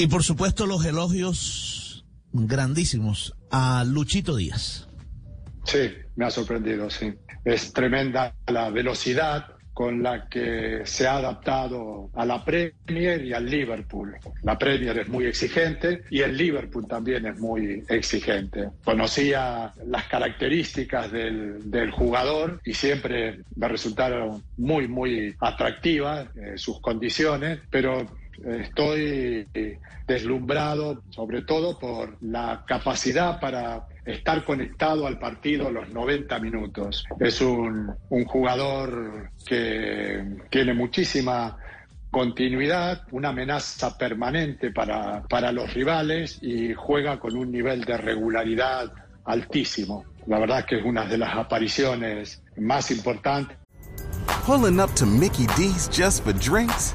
Y por supuesto los elogios grandísimos a Luchito Díaz. Sí, me ha sorprendido, sí. Es tremenda la velocidad con la que se ha adaptado a la Premier y al Liverpool. La Premier es muy exigente y el Liverpool también es muy exigente. Conocía las características del, del jugador y siempre me resultaron muy, muy atractivas eh, sus condiciones, pero estoy deslumbrado sobre todo por la capacidad para estar conectado al partido los 90 minutos. Es un, un jugador que tiene muchísima continuidad, una amenaza permanente para, para los rivales y juega con un nivel de regularidad altísimo. La verdad que es una de las apariciones más importantes. Pulling up to Mickey D's just for drinks.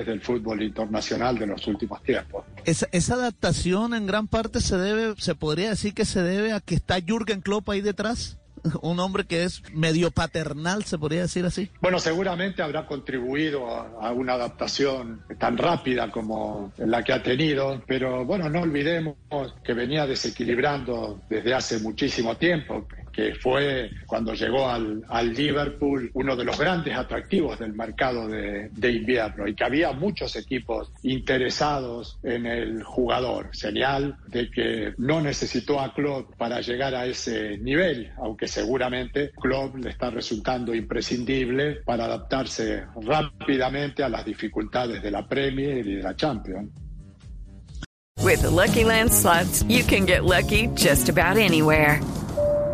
Del fútbol internacional de los últimos tiempos. Esa, esa adaptación en gran parte se debe, se podría decir que se debe a que está Jürgen Klopp ahí detrás. Un hombre que es medio paternal, se podría decir así. Bueno, seguramente habrá contribuido a, a, una adaptación tan rápida como la que ha tenido, pero bueno, no olvidemos que venía desequilibrando desde hace muchísimo tiempo, que fue cuando llegó al, al, Liverpool uno de los grandes atractivos del mercado de, de, invierno y que había muchos equipos interesados en el jugador. Señal de que no necesitó a Klopp para llegar a ese nivel, aunque seguramente Klopp le está resultando imprescindible para adaptarse rápidamente a las dificultades de la Premier y de la Champions. With the Lucky Land slots, you can get lucky just about anywhere.